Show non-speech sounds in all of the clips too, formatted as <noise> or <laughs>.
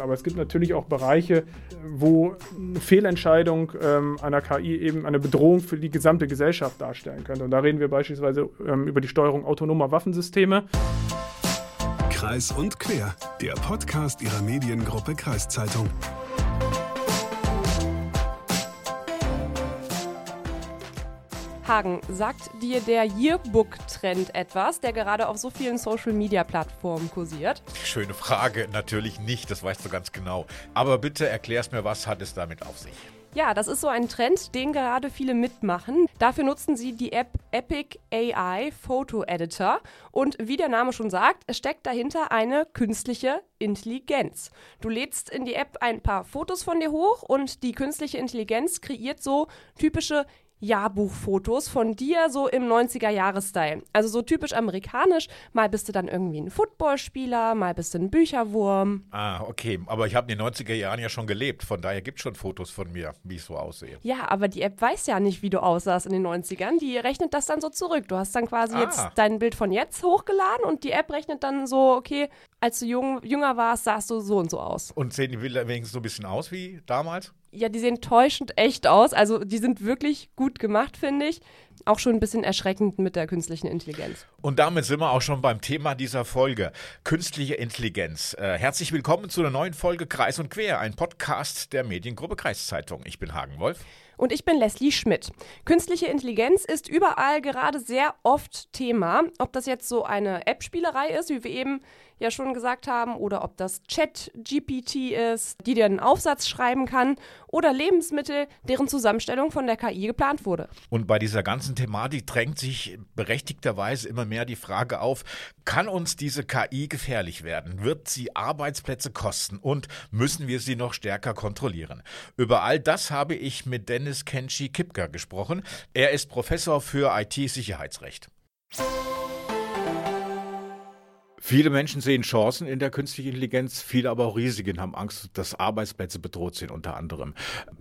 machen. Aber es gibt natürlich auch Bereiche, wo eine Fehlentscheidung ähm, einer KI eben eine Bedrohung für die gesamte Gesellschaft darstellen könnte. Und da reden wir beispielsweise ähm, über die Steuerung autonomer Waffensysteme. Kreis und Quer, der Podcast Ihrer Mediengruppe Kreiszeitung. Hagen, sagt dir der Yearbook-Trend etwas, der gerade auf so vielen Social-Media-Plattformen kursiert? Schöne Frage, natürlich nicht, das weißt du ganz genau. Aber bitte erklär's mir, was hat es damit auf sich? Ja, das ist so ein Trend, den gerade viele mitmachen. Dafür nutzen sie die App Epic AI Photo Editor. Und wie der Name schon sagt, steckt dahinter eine künstliche Intelligenz. Du lädst in die App ein paar Fotos von dir hoch und die künstliche Intelligenz kreiert so typische Jahrbuchfotos von dir so im 90er-Jahres-Style. Also so typisch amerikanisch. Mal bist du dann irgendwie ein Footballspieler, mal bist du ein Bücherwurm. Ah, okay. Aber ich habe in den 90er Jahren ja schon gelebt. Von daher gibt es schon Fotos von mir, wie ich so aussehe. Ja, aber die App weiß ja nicht, wie du aussahst in den 90ern. Die rechnet das dann so zurück. Du hast dann quasi ah. jetzt dein Bild von jetzt hochgeladen und die App rechnet dann so, okay, als du jung, jünger warst, sahst du so und so aus. Und sehen die Bilder wenigstens so ein bisschen aus wie damals? Ja, die sehen täuschend echt aus. Also die sind wirklich gut gemacht, finde ich. Auch schon ein bisschen erschreckend mit der künstlichen Intelligenz. Und damit sind wir auch schon beim Thema dieser Folge. Künstliche Intelligenz. Äh, herzlich willkommen zu einer neuen Folge Kreis und Quer, ein Podcast der Mediengruppe Kreiszeitung. Ich bin Hagen Wolf. Und ich bin Leslie Schmidt. Künstliche Intelligenz ist überall gerade sehr oft Thema. Ob das jetzt so eine App-Spielerei ist, wie wir eben ja schon gesagt haben, oder ob das Chat-GPT ist, die dir einen Aufsatz schreiben kann, oder Lebensmittel, deren Zusammenstellung von der KI geplant wurde. Und bei dieser ganzen Thematik drängt sich berechtigterweise immer mehr die Frage auf, kann uns diese KI gefährlich werden? Wird sie Arbeitsplätze kosten? Und müssen wir sie noch stärker kontrollieren? Über all das habe ich mit Dennis Kenshi Kipka gesprochen. Er ist Professor für IT-Sicherheitsrecht. Viele Menschen sehen Chancen in der künstlichen Intelligenz, viele aber auch Risiken, haben Angst, dass Arbeitsplätze bedroht sind unter anderem.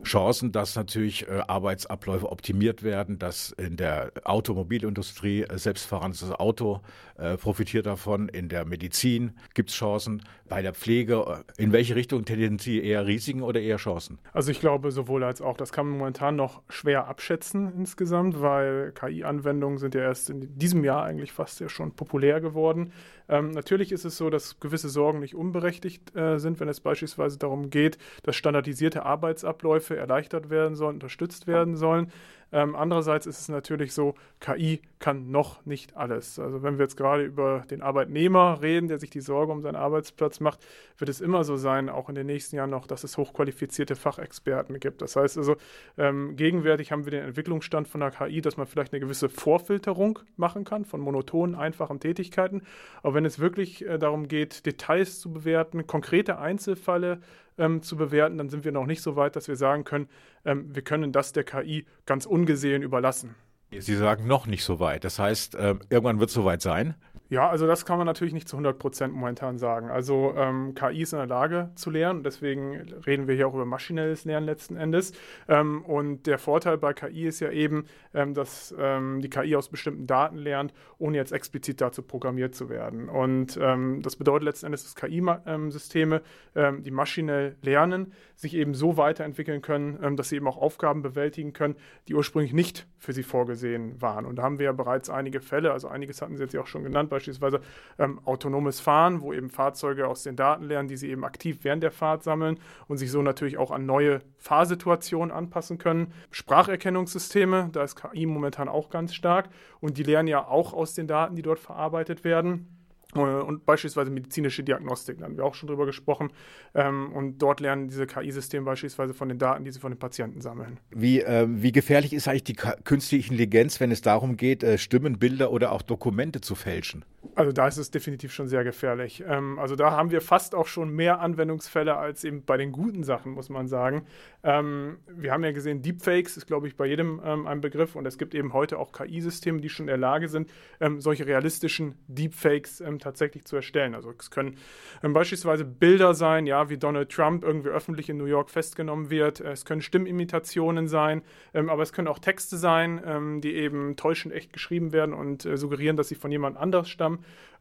Chancen, dass natürlich äh, Arbeitsabläufe optimiert werden, dass in der Automobilindustrie äh, selbstfahrendes Auto äh, profitiert davon, in der Medizin gibt es Chancen, bei der Pflege. In welche Richtung tendieren Sie eher Risiken oder eher Chancen? Also ich glaube sowohl als auch. Das kann man momentan noch schwer abschätzen insgesamt, weil KI-Anwendungen sind ja erst in diesem Jahr eigentlich fast ja schon populär geworden. Ähm, natürlich ist es so, dass gewisse Sorgen nicht unberechtigt äh, sind, wenn es beispielsweise darum geht, dass standardisierte Arbeitsabläufe erleichtert werden sollen, unterstützt werden sollen. Ähm, andererseits ist es natürlich so, KI kann noch nicht alles. Also wenn wir jetzt gerade über den Arbeitnehmer reden, der sich die Sorge um seinen Arbeitsplatz macht, wird es immer so sein, auch in den nächsten Jahren noch, dass es hochqualifizierte Fachexperten gibt. Das heißt also, ähm, gegenwärtig haben wir den Entwicklungsstand von der KI, dass man vielleicht eine gewisse Vorfilterung machen kann von monotonen, einfachen Tätigkeiten. Aber wenn es wirklich äh, darum geht, Details zu bewerten, konkrete Einzelfälle ähm, zu bewerten, dann sind wir noch nicht so weit, dass wir sagen können, ähm, wir können das der KI ganz ungesehen überlassen. Sie sagen noch nicht so weit. Das heißt, äh, irgendwann wird es soweit sein. Ja, also das kann man natürlich nicht zu 100 Prozent momentan sagen. Also ähm, KI ist in der Lage zu lernen, deswegen reden wir hier auch über maschinelles Lernen letzten Endes. Ähm, und der Vorteil bei KI ist ja eben, ähm, dass ähm, die KI aus bestimmten Daten lernt, ohne jetzt explizit dazu programmiert zu werden. Und ähm, das bedeutet letzten Endes, dass KI-Systeme, ähm, die maschinell lernen, sich eben so weiterentwickeln können, dass sie eben auch Aufgaben bewältigen können, die ursprünglich nicht für sie vorgesehen waren. Und da haben wir ja bereits einige Fälle, also einiges hatten Sie jetzt ja auch schon genannt, beispielsweise ähm, autonomes Fahren, wo eben Fahrzeuge aus den Daten lernen, die sie eben aktiv während der Fahrt sammeln und sich so natürlich auch an neue Fahrsituationen anpassen können. Spracherkennungssysteme, da ist KI momentan auch ganz stark und die lernen ja auch aus den Daten, die dort verarbeitet werden. Äh, und beispielsweise medizinische Diagnostik, da haben wir auch schon drüber gesprochen. Ähm, und dort lernen diese KI-Systeme beispielsweise von den Daten, die sie von den Patienten sammeln. Wie, äh, wie gefährlich ist eigentlich die künstliche Intelligenz, wenn es darum geht, äh, Stimmen, Bilder oder auch Dokumente zu fälschen? Also da ist es definitiv schon sehr gefährlich. Ähm, also da haben wir fast auch schon mehr Anwendungsfälle als eben bei den guten Sachen, muss man sagen. Ähm, wir haben ja gesehen, Deepfakes ist, glaube ich, bei jedem ähm, ein Begriff und es gibt eben heute auch KI-Systeme, die schon in der Lage sind, ähm, solche realistischen Deepfakes ähm, tatsächlich zu erstellen. Also es können ähm, beispielsweise Bilder sein, ja, wie Donald Trump irgendwie öffentlich in New York festgenommen wird. Es können Stimmimitationen sein, aber es können auch Texte sein, die eben täuschend echt geschrieben werden und äh, suggerieren, dass sie von jemand anders stammen.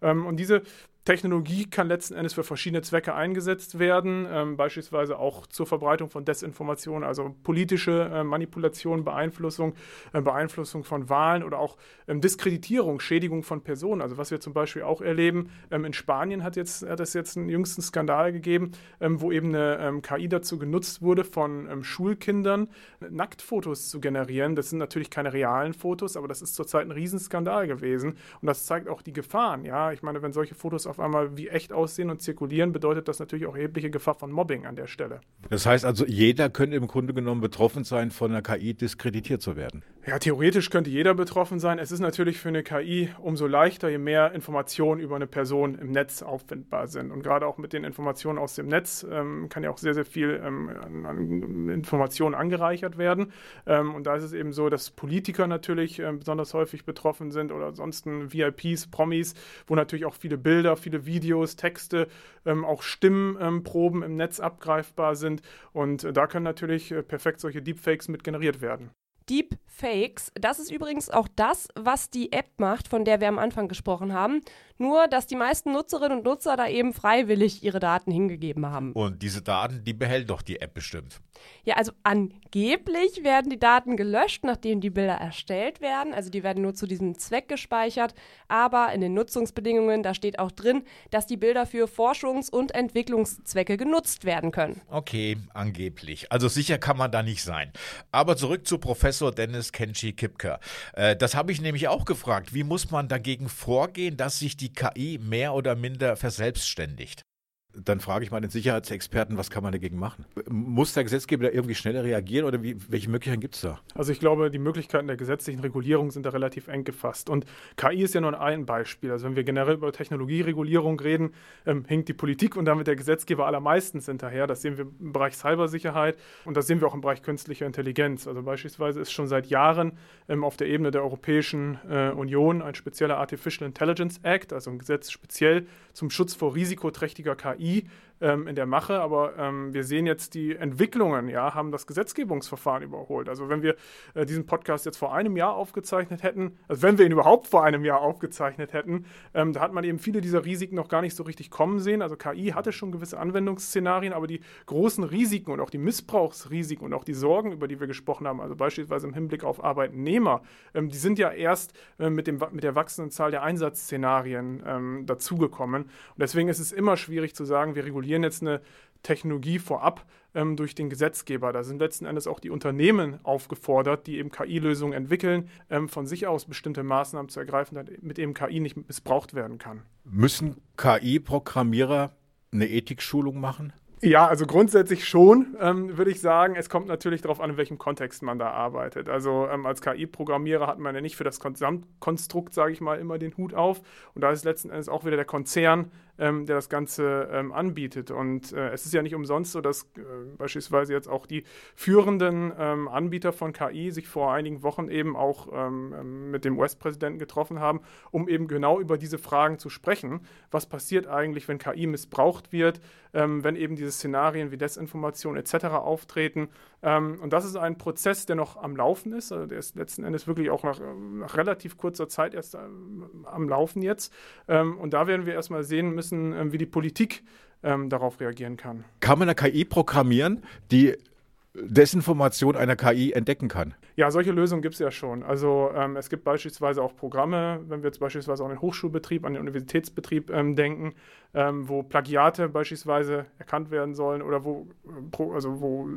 Ähm, und diese Technologie kann letzten Endes für verschiedene Zwecke eingesetzt werden, ähm, beispielsweise auch zur Verbreitung von Desinformation, also politische äh, Manipulation, Beeinflussung, äh, Beeinflussung von Wahlen oder auch ähm, Diskreditierung, Schädigung von Personen. Also was wir zum Beispiel auch erleben, ähm, in Spanien hat, jetzt, hat es jetzt einen jüngsten Skandal gegeben, ähm, wo eben eine ähm, KI dazu genutzt wurde, von ähm, Schulkindern Nacktfotos zu generieren. Das sind natürlich keine realen Fotos, aber das ist zurzeit ein Riesenskandal gewesen. Und das zeigt auch die Gefahren. Ja, ich meine, wenn solche Fotos auf einmal wie echt aussehen und zirkulieren, bedeutet das natürlich auch erhebliche Gefahr von Mobbing an der Stelle. Das heißt also, jeder könnte im Grunde genommen betroffen sein, von einer KI diskreditiert zu werden. Ja, theoretisch könnte jeder betroffen sein. Es ist natürlich für eine KI umso leichter, je mehr Informationen über eine Person im Netz auffindbar sind. Und gerade auch mit den Informationen aus dem Netz ähm, kann ja auch sehr, sehr viel ähm, an, an Informationen angereichert werden. Ähm, und da ist es eben so, dass Politiker natürlich äh, besonders häufig betroffen sind oder ansonsten VIPs, Promis, wo natürlich auch viele Bilder, viele Videos, Texte, ähm, auch Stimmproben im Netz abgreifbar sind. Und äh, da können natürlich äh, perfekt solche Deepfakes mit generiert werden. Deepfakes, das ist übrigens auch das, was die App macht, von der wir am Anfang gesprochen haben. Nur, dass die meisten Nutzerinnen und Nutzer da eben freiwillig ihre Daten hingegeben haben. Und diese Daten, die behält doch die App bestimmt. Ja, also angeblich werden die Daten gelöscht, nachdem die Bilder erstellt werden. Also die werden nur zu diesem Zweck gespeichert. Aber in den Nutzungsbedingungen, da steht auch drin, dass die Bilder für Forschungs- und Entwicklungszwecke genutzt werden können. Okay, angeblich. Also sicher kann man da nicht sein. Aber zurück zu Professor Dennis Kenchi Kipker. Äh, das habe ich nämlich auch gefragt. Wie muss man dagegen vorgehen, dass sich die die KI mehr oder minder verselbstständigt. Dann frage ich mal den Sicherheitsexperten, was kann man dagegen machen? Muss der Gesetzgeber da irgendwie schneller reagieren oder wie, welche Möglichkeiten gibt es da? Also ich glaube, die Möglichkeiten der gesetzlichen Regulierung sind da relativ eng gefasst. Und KI ist ja nur ein Beispiel. Also wenn wir generell über Technologieregulierung reden, ähm, hinkt die Politik und damit der Gesetzgeber allermeistens hinterher. Das sehen wir im Bereich Cybersicherheit und das sehen wir auch im Bereich künstlicher Intelligenz. Also beispielsweise ist schon seit Jahren ähm, auf der Ebene der Europäischen äh, Union ein spezieller Artificial Intelligence Act, also ein Gesetz speziell zum Schutz vor risikoträchtiger KI KI ähm, in der Mache, aber ähm, wir sehen jetzt die Entwicklungen, ja, haben das Gesetzgebungsverfahren überholt. Also wenn wir äh, diesen Podcast jetzt vor einem Jahr aufgezeichnet hätten, also wenn wir ihn überhaupt vor einem Jahr aufgezeichnet hätten, ähm, da hat man eben viele dieser Risiken noch gar nicht so richtig kommen sehen. Also KI hatte schon gewisse Anwendungsszenarien, aber die großen Risiken und auch die Missbrauchsrisiken und auch die Sorgen, über die wir gesprochen haben, also beispielsweise im Hinblick auf Arbeitnehmer, ähm, die sind ja erst äh, mit, dem, mit der wachsenden Zahl der Einsatzszenarien ähm, dazugekommen. Und deswegen ist es immer schwierig zu sagen, wir regulieren regulieren jetzt eine Technologie vorab ähm, durch den Gesetzgeber. Da sind letzten Endes auch die Unternehmen aufgefordert, die eben KI-Lösungen entwickeln, ähm, von sich aus bestimmte Maßnahmen zu ergreifen, damit eben KI nicht missbraucht werden kann. Müssen KI-Programmierer eine Ethikschulung machen? Ja, also grundsätzlich schon, ähm, würde ich sagen. Es kommt natürlich darauf an, in welchem Kontext man da arbeitet. Also ähm, als KI-Programmierer hat man ja nicht für das Gesamtkonstrukt, sage ich mal, immer den Hut auf. Und da ist letzten Endes auch wieder der Konzern, ähm, der das Ganze ähm, anbietet. Und äh, es ist ja nicht umsonst so, dass äh, beispielsweise jetzt auch die führenden ähm, Anbieter von KI sich vor einigen Wochen eben auch ähm, ähm, mit dem US-Präsidenten getroffen haben, um eben genau über diese Fragen zu sprechen. Was passiert eigentlich, wenn KI missbraucht wird, ähm, wenn eben diese Szenarien wie Desinformation etc. auftreten? Und das ist ein Prozess, der noch am Laufen ist. Also der ist letzten Endes wirklich auch nach, nach relativ kurzer Zeit erst am Laufen jetzt. und da werden wir erstmal sehen müssen, müssen, ähm, wie die Politik ähm, darauf reagieren kann. Kann man eine KI programmieren, die Desinformation einer KI entdecken kann? Ja, solche Lösungen gibt es ja schon. Also ähm, es gibt beispielsweise auch Programme, wenn wir jetzt beispielsweise an den Hochschulbetrieb, an den Universitätsbetrieb ähm, denken, ähm, wo Plagiate beispielsweise erkannt werden sollen oder wo, äh, also wo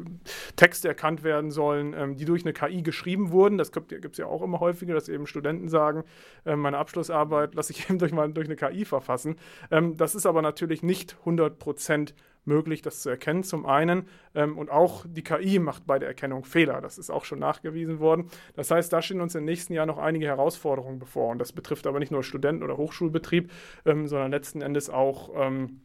Texte erkannt werden sollen, ähm, die durch eine KI geschrieben wurden. Das gibt es ja auch immer häufiger, dass eben Studenten sagen, äh, meine Abschlussarbeit lasse ich <laughs> eben durch, mal, durch eine KI verfassen. Ähm, das ist aber natürlich nicht 100 Prozent möglich, das zu erkennen, zum einen. Ähm, und auch die KI macht bei der Erkennung Fehler. Das ist auch schon nachgewiesen worden. Das heißt, da stehen uns im nächsten Jahr noch einige Herausforderungen bevor. Und das betrifft aber nicht nur Studenten- oder Hochschulbetrieb, ähm, sondern letzten Endes auch ähm,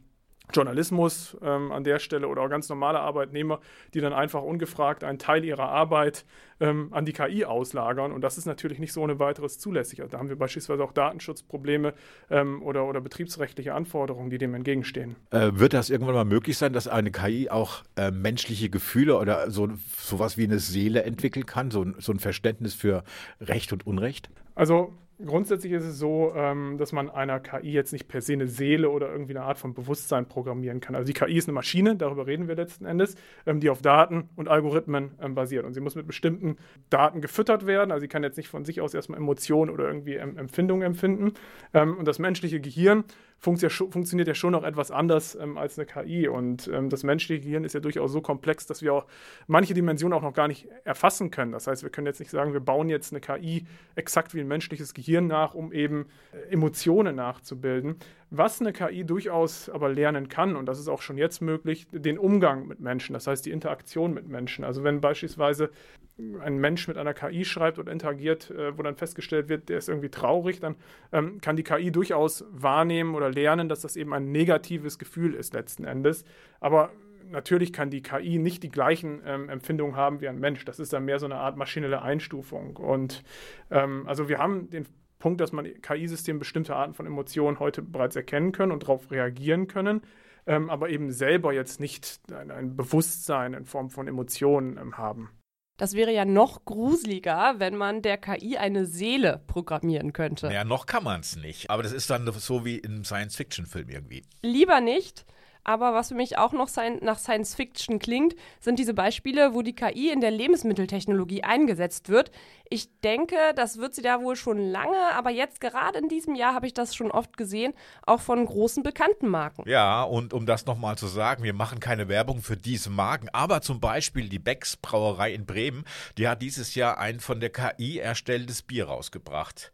Journalismus ähm, an der Stelle oder auch ganz normale Arbeitnehmer, die dann einfach ungefragt einen Teil ihrer Arbeit ähm, an die KI auslagern. Und das ist natürlich nicht so ohne weiteres zulässig. Also da haben wir beispielsweise auch Datenschutzprobleme ähm, oder, oder betriebsrechtliche Anforderungen, die dem entgegenstehen. Äh, wird das irgendwann mal möglich sein, dass eine KI auch äh, menschliche Gefühle oder so sowas wie eine Seele entwickeln kann, so, so ein Verständnis für Recht und Unrecht? Also Grundsätzlich ist es so, ähm, dass man einer KI jetzt nicht per se eine Seele oder irgendwie eine Art von Bewusstsein programmieren kann. Also die KI ist eine Maschine, darüber reden wir letzten Endes, ähm, die auf Daten und Algorithmen ähm, basiert. Und sie muss mit bestimmten Daten gefüttert werden. Also sie kann jetzt nicht von sich aus erstmal Emotionen oder irgendwie Empfindungen empfinden. und das menschliche Gehirn funktioniert ja schon noch etwas anders ähm, als eine KI. Und ähm, das menschliche Gehirn ist ja durchaus so komplex, dass wir auch manche Dimensionen auch noch gar nicht erfassen können. Das heißt, wir können jetzt nicht sagen, wir bauen jetzt eine KI exakt wie ein menschliches Gehirn nach, um eben äh, Emotionen nachzubilden. Was eine KI durchaus aber lernen kann, und das ist auch schon jetzt möglich, den Umgang mit Menschen, das heißt die Interaktion mit Menschen. Also wenn beispielsweise ein Mensch mit einer KI schreibt oder interagiert, äh, wo dann festgestellt wird, der ist irgendwie traurig, dann ähm, kann die KI durchaus wahrnehmen oder lernen, dass das eben ein negatives Gefühl ist letzten Endes. Aber natürlich kann die KI nicht die gleichen ähm, Empfindungen haben wie ein Mensch. Das ist dann mehr so eine Art maschinelle Einstufung. Und ähm, also wir haben den Punkt, dass man KI-Systeme bestimmte Arten von Emotionen heute bereits erkennen können und darauf reagieren können, ähm, aber eben selber jetzt nicht ein, ein Bewusstsein in Form von Emotionen ähm, haben. Das wäre ja noch gruseliger, wenn man der KI eine Seele programmieren könnte. Ja, noch kann man es nicht. Aber das ist dann so wie in einem Science-Fiction-Film irgendwie. Lieber nicht. Aber was für mich auch noch nach Science Fiction klingt, sind diese Beispiele, wo die KI in der Lebensmitteltechnologie eingesetzt wird. Ich denke, das wird sie da wohl schon lange, aber jetzt gerade in diesem Jahr habe ich das schon oft gesehen, auch von großen bekannten Marken. Ja, und um das nochmal zu sagen, wir machen keine Werbung für diese Marken, aber zum Beispiel die Becks Brauerei in Bremen, die hat dieses Jahr ein von der KI erstelltes Bier rausgebracht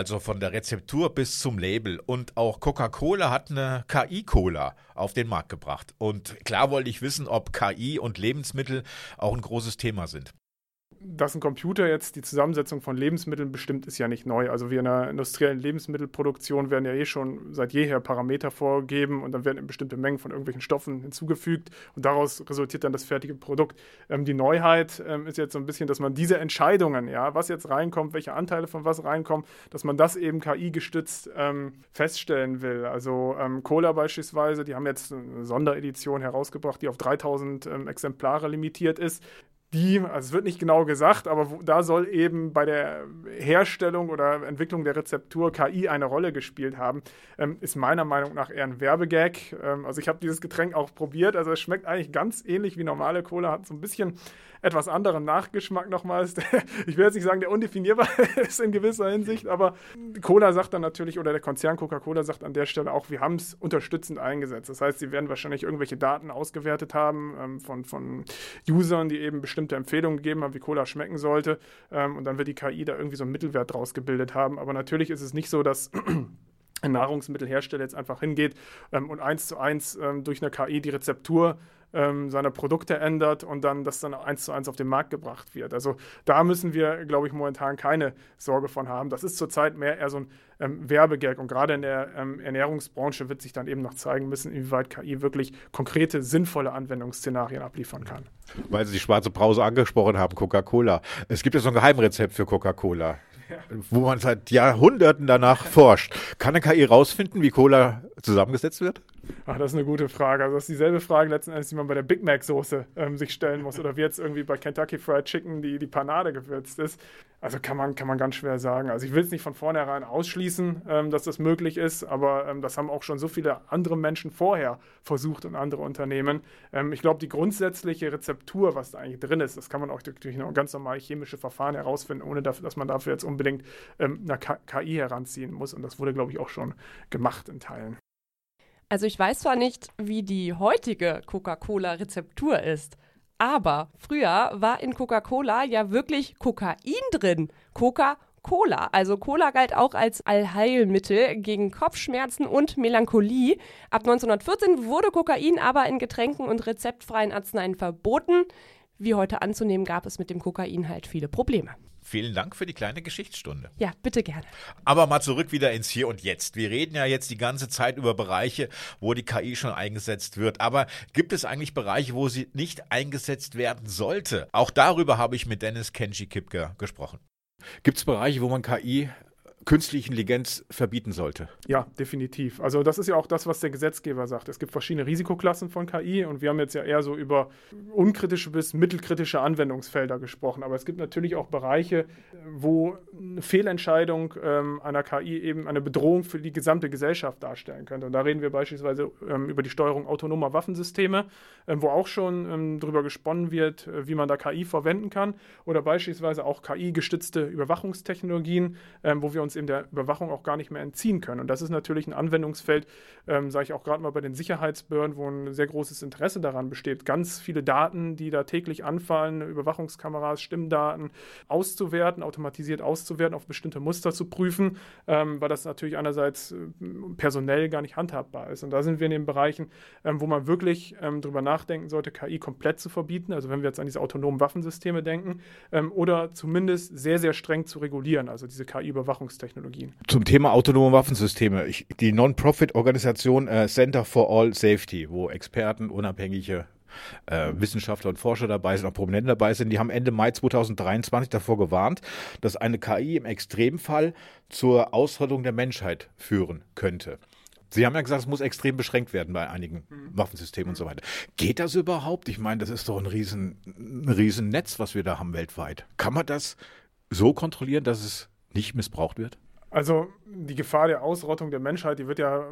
also von der Rezeptur bis zum Label. Und auch Coca-Cola hat eine KI-Cola auf den Markt gebracht. Und klar wollte ich wissen, ob KI und Lebensmittel auch ein großes Thema sind dass ein Computer jetzt die Zusammensetzung von Lebensmitteln bestimmt, ist ja nicht neu. Also wir in der industriellen Lebensmittelproduktion werden ja eh schon seit jeher Parameter vorgegeben und dann werden bestimmte Mengen von irgendwelchen Stoffen hinzugefügt und daraus resultiert dann das fertige Produkt. Ähm, die Neuheit ähm, ist jetzt so ein bisschen, dass man diese Entscheidungen, ja, was jetzt reinkommt, welche Anteile von was reinkommen, dass man das eben KI-gestützt ähm, feststellen will. Also ähm, Cola beispielsweise, die haben jetzt eine Sonderedition herausgebracht, die auf 3000 ähm, Exemplare limitiert ist die, also es wird nicht genau gesagt, aber wo, da soll eben bei der Herstellung oder Entwicklung der Rezeptur KI eine Rolle gespielt haben, ähm, ist meiner Meinung nach eher ein Werbegag. Ähm, also ich habe dieses Getränk auch probiert, also es schmeckt eigentlich ganz ähnlich wie normale Cola, hat so ein bisschen etwas anderen Nachgeschmack nochmals. Ich will jetzt nicht sagen, der undefinierbar <laughs> ist in gewisser Hinsicht, aber Cola sagt dann natürlich, oder der Konzern Coca-Cola sagt an der Stelle auch, wir haben es unterstützend eingesetzt. Das heißt, sie werden wahrscheinlich irgendwelche Daten ausgewertet haben ähm, von, von Usern, die eben bestimmte Empfehlungen gegeben haben, wie Cola schmecken sollte. Ähm, und dann wird die KI da irgendwie so einen Mittelwert draus gebildet haben. Aber natürlich ist es nicht so, dass ein Nahrungsmittelhersteller jetzt einfach hingeht ähm, und eins zu eins ähm, durch eine KI die Rezeptur ähm, seiner Produkte ändert und dann das dann eins zu eins auf den Markt gebracht wird. Also da müssen wir, glaube ich, momentan keine Sorge von haben. Das ist zurzeit mehr eher so ein ähm, Werbegag und gerade in der ähm, Ernährungsbranche wird sich dann eben noch zeigen müssen, inwieweit KI wirklich konkrete, sinnvolle Anwendungsszenarien abliefern kann. Weil Sie die schwarze Brause angesprochen haben, Coca-Cola. Es gibt ja so ein Geheimrezept für Coca-Cola wo man seit Jahrhunderten danach forscht. Kann eine KI rausfinden, wie Cola zusammengesetzt wird? Ach, das ist eine gute Frage. Also das ist dieselbe Frage letzten Endes, die man bei der Big Mac Soße ähm, sich stellen muss oder wie jetzt irgendwie bei Kentucky Fried Chicken die, die Panade gewürzt ist. Also kann man, kann man ganz schwer sagen. Also ich will es nicht von vornherein ausschließen, ähm, dass das möglich ist, aber ähm, das haben auch schon so viele andere Menschen vorher versucht und andere Unternehmen. Ähm, ich glaube, die grundsätzliche Rezeptur, was da eigentlich drin ist, das kann man auch durch noch ganz normale chemische Verfahren herausfinden, ohne dafür, dass man dafür jetzt unbedingt ähm, eine KI heranziehen muss. Und das wurde, glaube ich, auch schon gemacht in Teilen. Also ich weiß zwar nicht, wie die heutige Coca-Cola-Rezeptur ist, aber früher war in Coca-Cola ja wirklich Kokain drin. Coca-Cola. Also Cola galt auch als Allheilmittel gegen Kopfschmerzen und Melancholie. Ab 1914 wurde Kokain aber in Getränken und rezeptfreien Arzneien verboten. Wie heute anzunehmen, gab es mit dem Kokain halt viele Probleme. Vielen Dank für die kleine Geschichtsstunde. Ja, bitte gerne. Aber mal zurück wieder ins Hier und Jetzt. Wir reden ja jetzt die ganze Zeit über Bereiche, wo die KI schon eingesetzt wird. Aber gibt es eigentlich Bereiche, wo sie nicht eingesetzt werden sollte? Auch darüber habe ich mit Dennis Kenji Kipke gesprochen. Gibt es Bereiche, wo man KI künstliche Intelligenz verbieten sollte. Ja, definitiv. Also das ist ja auch das, was der Gesetzgeber sagt. Es gibt verschiedene Risikoklassen von KI und wir haben jetzt ja eher so über unkritische bis mittelkritische Anwendungsfelder gesprochen. Aber es gibt natürlich auch Bereiche, wo eine Fehlentscheidung ähm, einer KI eben eine Bedrohung für die gesamte Gesellschaft darstellen könnte. Und da reden wir beispielsweise ähm, über die Steuerung autonomer Waffensysteme, ähm, wo auch schon ähm, darüber gesponnen wird, äh, wie man da KI verwenden kann. Oder beispielsweise auch KI-gestützte Überwachungstechnologien, ähm, wo wir uns uns in der Überwachung auch gar nicht mehr entziehen können. Und das ist natürlich ein Anwendungsfeld, ähm, sage ich auch gerade mal bei den Sicherheitsbehörden, wo ein sehr großes Interesse daran besteht, ganz viele Daten, die da täglich anfallen, Überwachungskameras, Stimmdaten auszuwerten, automatisiert auszuwerten, auf bestimmte Muster zu prüfen, ähm, weil das natürlich einerseits äh, personell gar nicht handhabbar ist. Und da sind wir in den Bereichen, ähm, wo man wirklich ähm, drüber nachdenken sollte, KI komplett zu verbieten. Also wenn wir jetzt an diese autonomen Waffensysteme denken, ähm, oder zumindest sehr, sehr streng zu regulieren, also diese KI-Überwachungstechnologien. Technologien. Zum Thema autonome Waffensysteme. Ich, die Non-Profit-Organisation äh, Center for All Safety, wo Experten, unabhängige äh, Wissenschaftler und Forscher dabei sind, auch Prominente dabei sind, die haben Ende Mai 2023 davor gewarnt, dass eine KI im Extremfall zur Ausrottung der Menschheit führen könnte. Sie haben ja gesagt, es muss extrem beschränkt werden bei einigen mhm. Waffensystemen und so weiter. Geht das überhaupt? Ich meine, das ist doch ein riesen, ein riesen Netz, was wir da haben weltweit. Kann man das so kontrollieren, dass es nicht missbraucht wird? Also die Gefahr der Ausrottung der Menschheit, die wird ja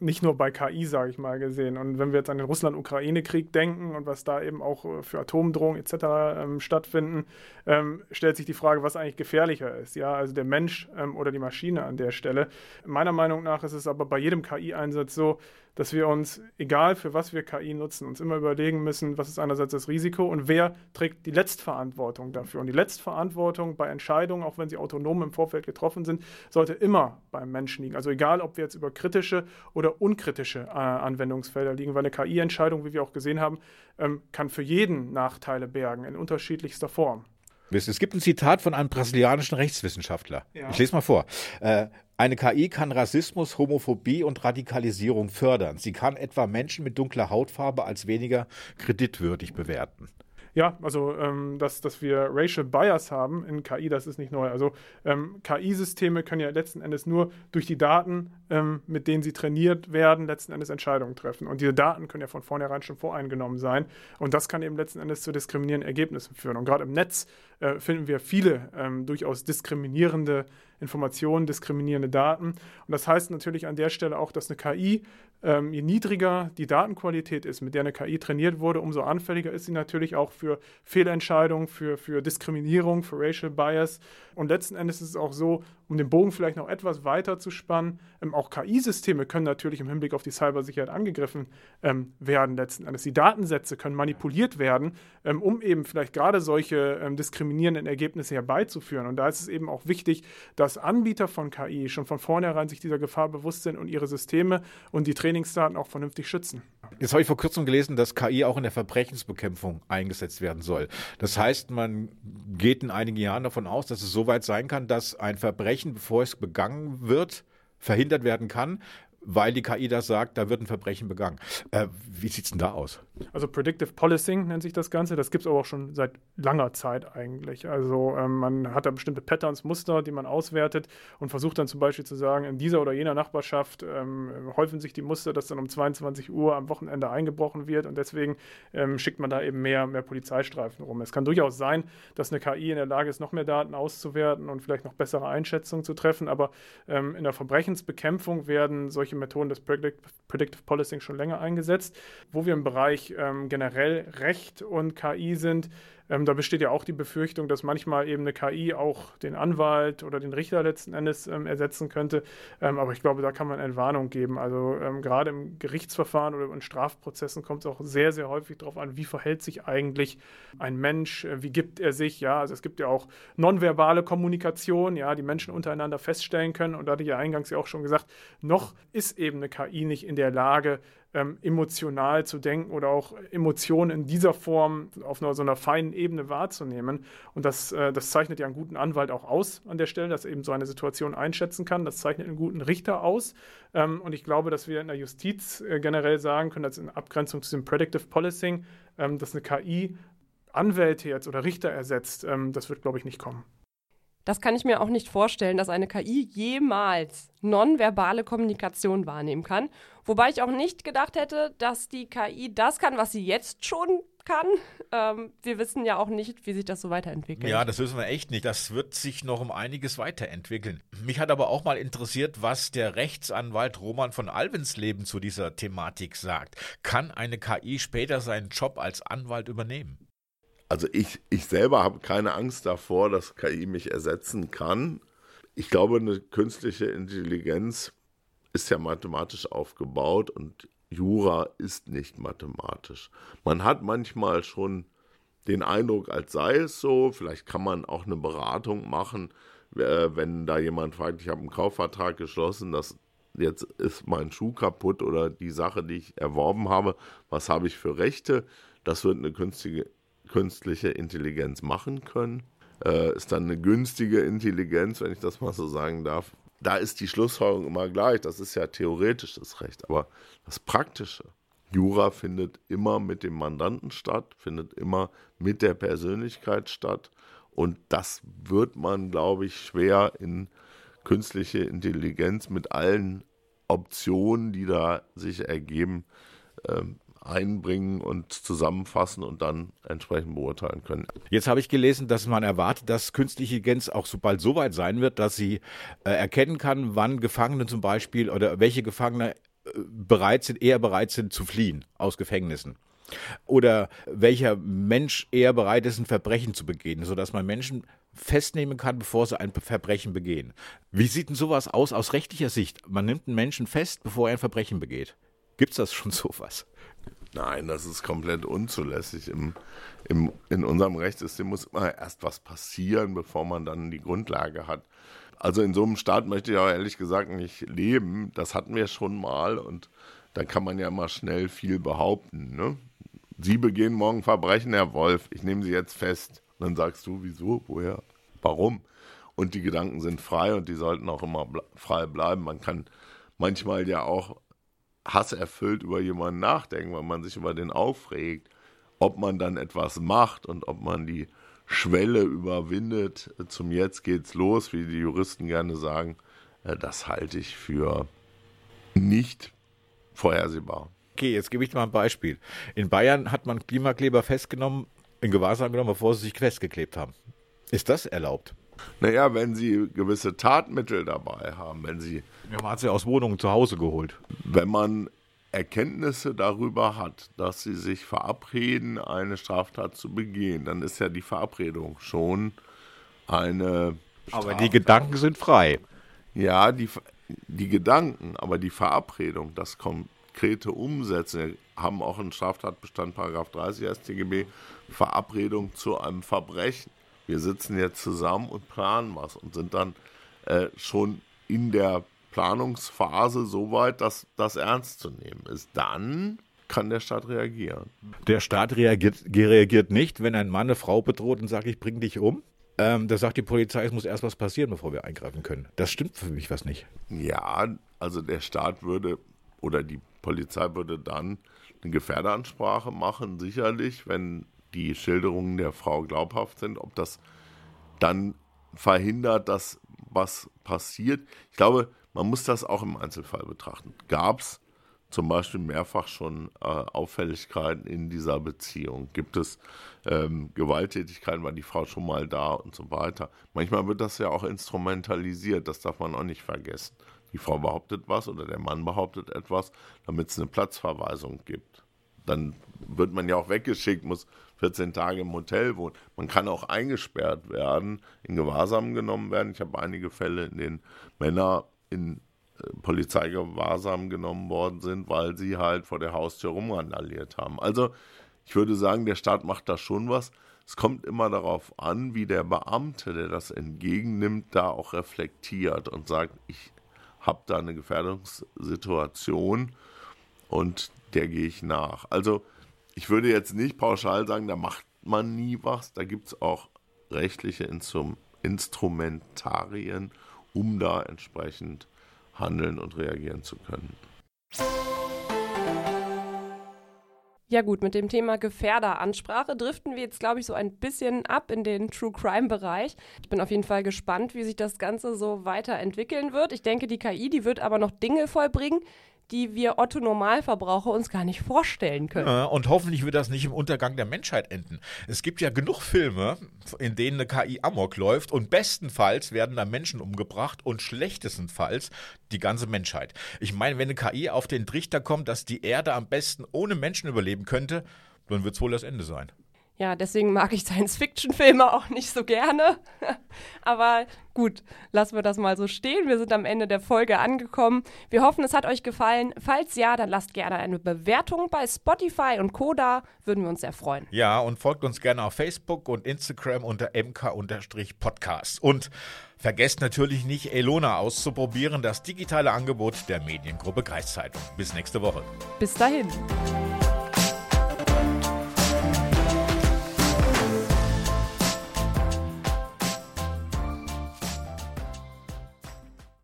nicht nur bei KI, sage ich mal, gesehen. Und wenn wir jetzt an den Russland-Ukraine-Krieg denken und was da eben auch äh, für Atomdrohungen etc. Ähm, stattfinden, ähm, stellt sich die Frage, was eigentlich gefährlicher ist. Ja, also der Mensch ähm, oder die Maschine an der Stelle. Meiner Meinung nach ist es aber bei jedem KI-Einsatz so, dass wir uns, egal für was wir KI nutzen, uns immer überlegen müssen, was ist einerseits das Risiko und wer trägt die Letztverantwortung dafür. Und die Letztverantwortung bei Entscheidungen, auch wenn sie autonom im Vorfeld getroffen sind, sollte immer beim Menschen liegen. Also egal, ob wir jetzt über kritische oder unkritische äh, Anwendungsfelder liegen, weil eine KI-Entscheidung, wie wir auch gesehen haben, ähm, kann für jeden Nachteile bergen in unterschiedlichster Form. Es gibt ein Zitat von einem brasilianischen Rechtswissenschaftler. Ja. Ich lese mal vor. Äh, eine KI kann Rassismus, Homophobie und Radikalisierung fördern. Sie kann etwa Menschen mit dunkler Hautfarbe als weniger kreditwürdig bewerten. Ja, also ähm, dass, dass wir Racial Bias haben in KI, das ist nicht neu. Also ähm, KI-Systeme können ja letzten Endes nur durch die Daten, ähm, mit denen sie trainiert werden, letzten Endes Entscheidungen treffen. Und diese Daten können ja von vornherein schon voreingenommen sein. Und das kann eben letzten Endes zu diskriminierenden Ergebnissen führen. Und gerade im Netz äh, finden wir viele ähm, durchaus diskriminierende Informationen, diskriminierende Daten. Und das heißt natürlich an der Stelle auch, dass eine KI ähm, je niedriger die Datenqualität ist, mit der eine KI trainiert wurde, umso anfälliger ist sie natürlich auch für Fehlentscheidungen, für, für Diskriminierung, für Racial Bias. Und letzten Endes ist es auch so, um den Bogen vielleicht noch etwas weiter zu spannen, ähm, auch KI-Systeme können natürlich im Hinblick auf die Cybersicherheit angegriffen ähm, werden letzten Endes. Die Datensätze können manipuliert werden, ähm, um eben vielleicht gerade solche ähm, diskriminierenden Ergebnisse herbeizuführen. Und da ist es eben auch wichtig, dass Anbieter von KI schon von vornherein sich dieser Gefahr bewusst sind und ihre Systeme und die Trainingsdaten auch vernünftig schützen. Jetzt habe ich vor kurzem gelesen, dass KI auch in der Verbrechensbekämpfung eingesetzt werden soll. Das heißt, man geht in einigen Jahren davon aus, dass es so weit sein kann, dass ein Verbrechen, bevor es begangen wird, verhindert werden kann, weil die KI das sagt, da wird ein Verbrechen begangen. Äh, wie sieht es denn da aus? Also Predictive Policing nennt sich das Ganze. Das gibt es aber auch schon seit langer Zeit eigentlich. Also ähm, man hat da bestimmte Patterns, Muster, die man auswertet und versucht dann zum Beispiel zu sagen, in dieser oder jener Nachbarschaft ähm, häufen sich die Muster, dass dann um 22 Uhr am Wochenende eingebrochen wird und deswegen ähm, schickt man da eben mehr, mehr Polizeistreifen rum. Es kann durchaus sein, dass eine KI in der Lage ist, noch mehr Daten auszuwerten und vielleicht noch bessere Einschätzungen zu treffen, aber ähm, in der Verbrechensbekämpfung werden solche Methoden des Predictive Policing schon länger eingesetzt. Wo wir im Bereich ähm, generell Recht und KI sind, ähm, da besteht ja auch die Befürchtung, dass manchmal eben eine KI auch den Anwalt oder den Richter letzten Endes ähm, ersetzen könnte. Ähm, aber ich glaube, da kann man eine Warnung geben. Also ähm, gerade im Gerichtsverfahren oder in Strafprozessen kommt es auch sehr, sehr häufig darauf an, wie verhält sich eigentlich ein Mensch, äh, wie gibt er sich. Ja, also es gibt ja auch nonverbale Kommunikation, ja, die Menschen untereinander feststellen können. Und da hatte ich ja eingangs ja auch schon gesagt, noch ist eben eine KI nicht in der Lage, ähm, emotional zu denken oder auch Emotionen in dieser Form auf einer, so einer feinen Ebene wahrzunehmen. Und das, äh, das zeichnet ja einen guten Anwalt auch aus an der Stelle, dass er eben so eine Situation einschätzen kann. Das zeichnet einen guten Richter aus. Ähm, und ich glaube, dass wir in der Justiz äh, generell sagen können, dass in Abgrenzung zu dem Predictive Policing, ähm, dass eine KI Anwälte jetzt oder Richter ersetzt, ähm, das wird, glaube ich, nicht kommen. Das kann ich mir auch nicht vorstellen, dass eine KI jemals nonverbale Kommunikation wahrnehmen kann. Wobei ich auch nicht gedacht hätte, dass die KI das kann, was sie jetzt schon kann. Ähm, wir wissen ja auch nicht, wie sich das so weiterentwickelt. Ja, das wissen wir echt nicht. Das wird sich noch um einiges weiterentwickeln. Mich hat aber auch mal interessiert, was der Rechtsanwalt Roman von Alvensleben zu dieser Thematik sagt. Kann eine KI später seinen Job als Anwalt übernehmen? Also ich, ich selber habe keine Angst davor, dass KI mich ersetzen kann. Ich glaube, eine künstliche Intelligenz ist ja mathematisch aufgebaut und Jura ist nicht mathematisch. Man hat manchmal schon den Eindruck, als sei es so. Vielleicht kann man auch eine Beratung machen, äh, wenn da jemand fragt, ich habe einen Kaufvertrag geschlossen, das jetzt ist mein Schuh kaputt oder die Sache, die ich erworben habe, was habe ich für Rechte? Das wird eine künstliche, künstliche Intelligenz machen können. Äh, ist dann eine günstige Intelligenz, wenn ich das mal so sagen darf, da ist die Schlussfolgerung immer gleich. Das ist ja theoretisches Recht. Aber das Praktische, Jura findet immer mit dem Mandanten statt, findet immer mit der Persönlichkeit statt. Und das wird man, glaube ich, schwer in künstliche Intelligenz mit allen Optionen, die da sich ergeben, ähm, einbringen und zusammenfassen und dann entsprechend beurteilen können. Jetzt habe ich gelesen, dass man erwartet, dass künstliche Intelligenz auch so bald so weit sein wird, dass sie äh, erkennen kann, wann Gefangene zum Beispiel oder welche Gefangene äh, bereit sind, eher bereit sind zu fliehen aus Gefängnissen. Oder welcher Mensch eher bereit ist, ein Verbrechen zu begehen, sodass man Menschen festnehmen kann, bevor sie ein Verbrechen begehen. Wie sieht denn sowas aus aus rechtlicher Sicht? Man nimmt einen Menschen fest, bevor er ein Verbrechen begeht. Gibt es das schon <laughs> sowas? Nein, das ist komplett unzulässig. Im, im, in unserem Rechtssystem muss immer erst was passieren, bevor man dann die Grundlage hat. Also in so einem Staat möchte ich auch ehrlich gesagt nicht leben. Das hatten wir schon mal und da kann man ja mal schnell viel behaupten. Ne? Sie begehen morgen Verbrechen, Herr Wolf. Ich nehme Sie jetzt fest. Und dann sagst du, wieso, woher, warum? Und die Gedanken sind frei und die sollten auch immer frei bleiben. Man kann manchmal ja auch hasserfüllt über jemanden nachdenken, weil man sich über den aufregt, ob man dann etwas macht und ob man die Schwelle überwindet. Zum Jetzt geht's los, wie die Juristen gerne sagen. Äh, das halte ich für nicht vorhersehbar. Okay, jetzt gebe ich mal ein Beispiel. In Bayern hat man Klimakleber festgenommen, in Gewahrsam genommen, bevor sie sich festgeklebt haben. Ist das erlaubt? Naja, wenn Sie gewisse Tatmittel dabei haben, wenn Sie. Ja, man hat sie aus Wohnungen zu Hause geholt. Wenn man Erkenntnisse darüber hat, dass Sie sich verabreden, eine Straftat zu begehen, dann ist ja die Verabredung schon eine. Aber die Gedanken sind frei. Ja, die, die Gedanken, aber die Verabredung, das konkrete Umsetzen, haben auch einen Straftatbestand, Paragraph 30 StGB, Verabredung zu einem Verbrechen wir sitzen jetzt zusammen und planen was und sind dann äh, schon in der Planungsphase so weit, dass das ernst zu nehmen ist. Dann kann der Staat reagieren. Der Staat reagiert, reagiert nicht, wenn ein Mann eine Frau bedroht und sagt, ich bringe dich um. Ähm, da sagt die Polizei, es muss erst was passieren, bevor wir eingreifen können. Das stimmt für mich was nicht. Ja, also der Staat würde oder die Polizei würde dann eine Gefährderansprache machen, sicherlich, wenn die Schilderungen der Frau glaubhaft sind, ob das dann verhindert, dass was passiert. Ich glaube, man muss das auch im Einzelfall betrachten. Gab es zum Beispiel mehrfach schon äh, Auffälligkeiten in dieser Beziehung? Gibt es ähm, Gewalttätigkeiten, war die Frau schon mal da und so weiter? Manchmal wird das ja auch instrumentalisiert, das darf man auch nicht vergessen. Die Frau behauptet was oder der Mann behauptet etwas, damit es eine Platzverweisung gibt. Dann wird man ja auch weggeschickt, muss 14 Tage im Hotel wohnen. Man kann auch eingesperrt werden, in Gewahrsam genommen werden. Ich habe einige Fälle, in denen Männer in äh, Polizeigewahrsam genommen worden sind, weil sie halt vor der Haustür rumrandaliert haben. Also ich würde sagen, der Staat macht da schon was. Es kommt immer darauf an, wie der Beamte, der das entgegennimmt, da auch reflektiert und sagt, ich habe da eine Gefährdungssituation und der gehe ich nach. Also ich würde jetzt nicht pauschal sagen, da macht man nie was. Da gibt es auch rechtliche Instrum Instrumentarien, um da entsprechend handeln und reagieren zu können. Ja gut, mit dem Thema Gefährderansprache driften wir jetzt, glaube ich, so ein bisschen ab in den True Crime-Bereich. Ich bin auf jeden Fall gespannt, wie sich das Ganze so weiterentwickeln wird. Ich denke, die KI, die wird aber noch Dinge vollbringen, die wir Otto Normalverbraucher uns gar nicht vorstellen können. Ja, und hoffentlich wird das nicht im Untergang der Menschheit enden. Es gibt ja genug Filme, in denen eine KI Amok läuft und bestenfalls werden da Menschen umgebracht und schlechtestenfalls die ganze Menschheit. Ich meine, wenn eine KI auf den Trichter kommt, dass die Erde am besten ohne Menschen überleben könnte, dann wird es wohl das Ende sein. Ja, deswegen mag ich Science-Fiction-Filme auch nicht so gerne. <laughs> Aber gut, lassen wir das mal so stehen. Wir sind am Ende der Folge angekommen. Wir hoffen, es hat euch gefallen. Falls ja, dann lasst gerne eine Bewertung bei Spotify und Koda. Würden wir uns sehr freuen. Ja, und folgt uns gerne auf Facebook und Instagram unter mk-podcast. Und vergesst natürlich nicht, Elona auszuprobieren, das digitale Angebot der Mediengruppe Kreiszeitung. Bis nächste Woche. Bis dahin.